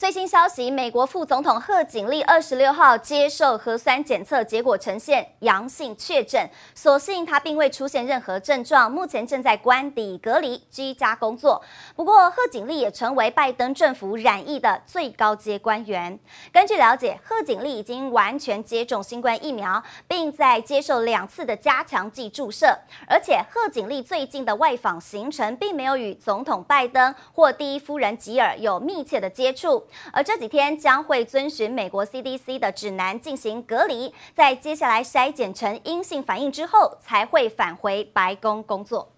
最新消息，美国副总统贺锦丽二十六号接受核酸检测结果呈现阳性确诊，所幸他并未出现任何症状，目前正在关邸隔离居家工作。不过，贺锦丽也成为拜登政府染疫的最高阶官员。根据了解，贺锦丽已经完全接种新冠疫苗，并在接受两次的加强剂注射。而且，贺锦丽最近的外访行程并没有与总统拜登或第一夫人吉尔有密切的接触。而这几天将会遵循美国 CDC 的指南进行隔离，在接下来筛检成阴性反应之后，才会返回白宫工作。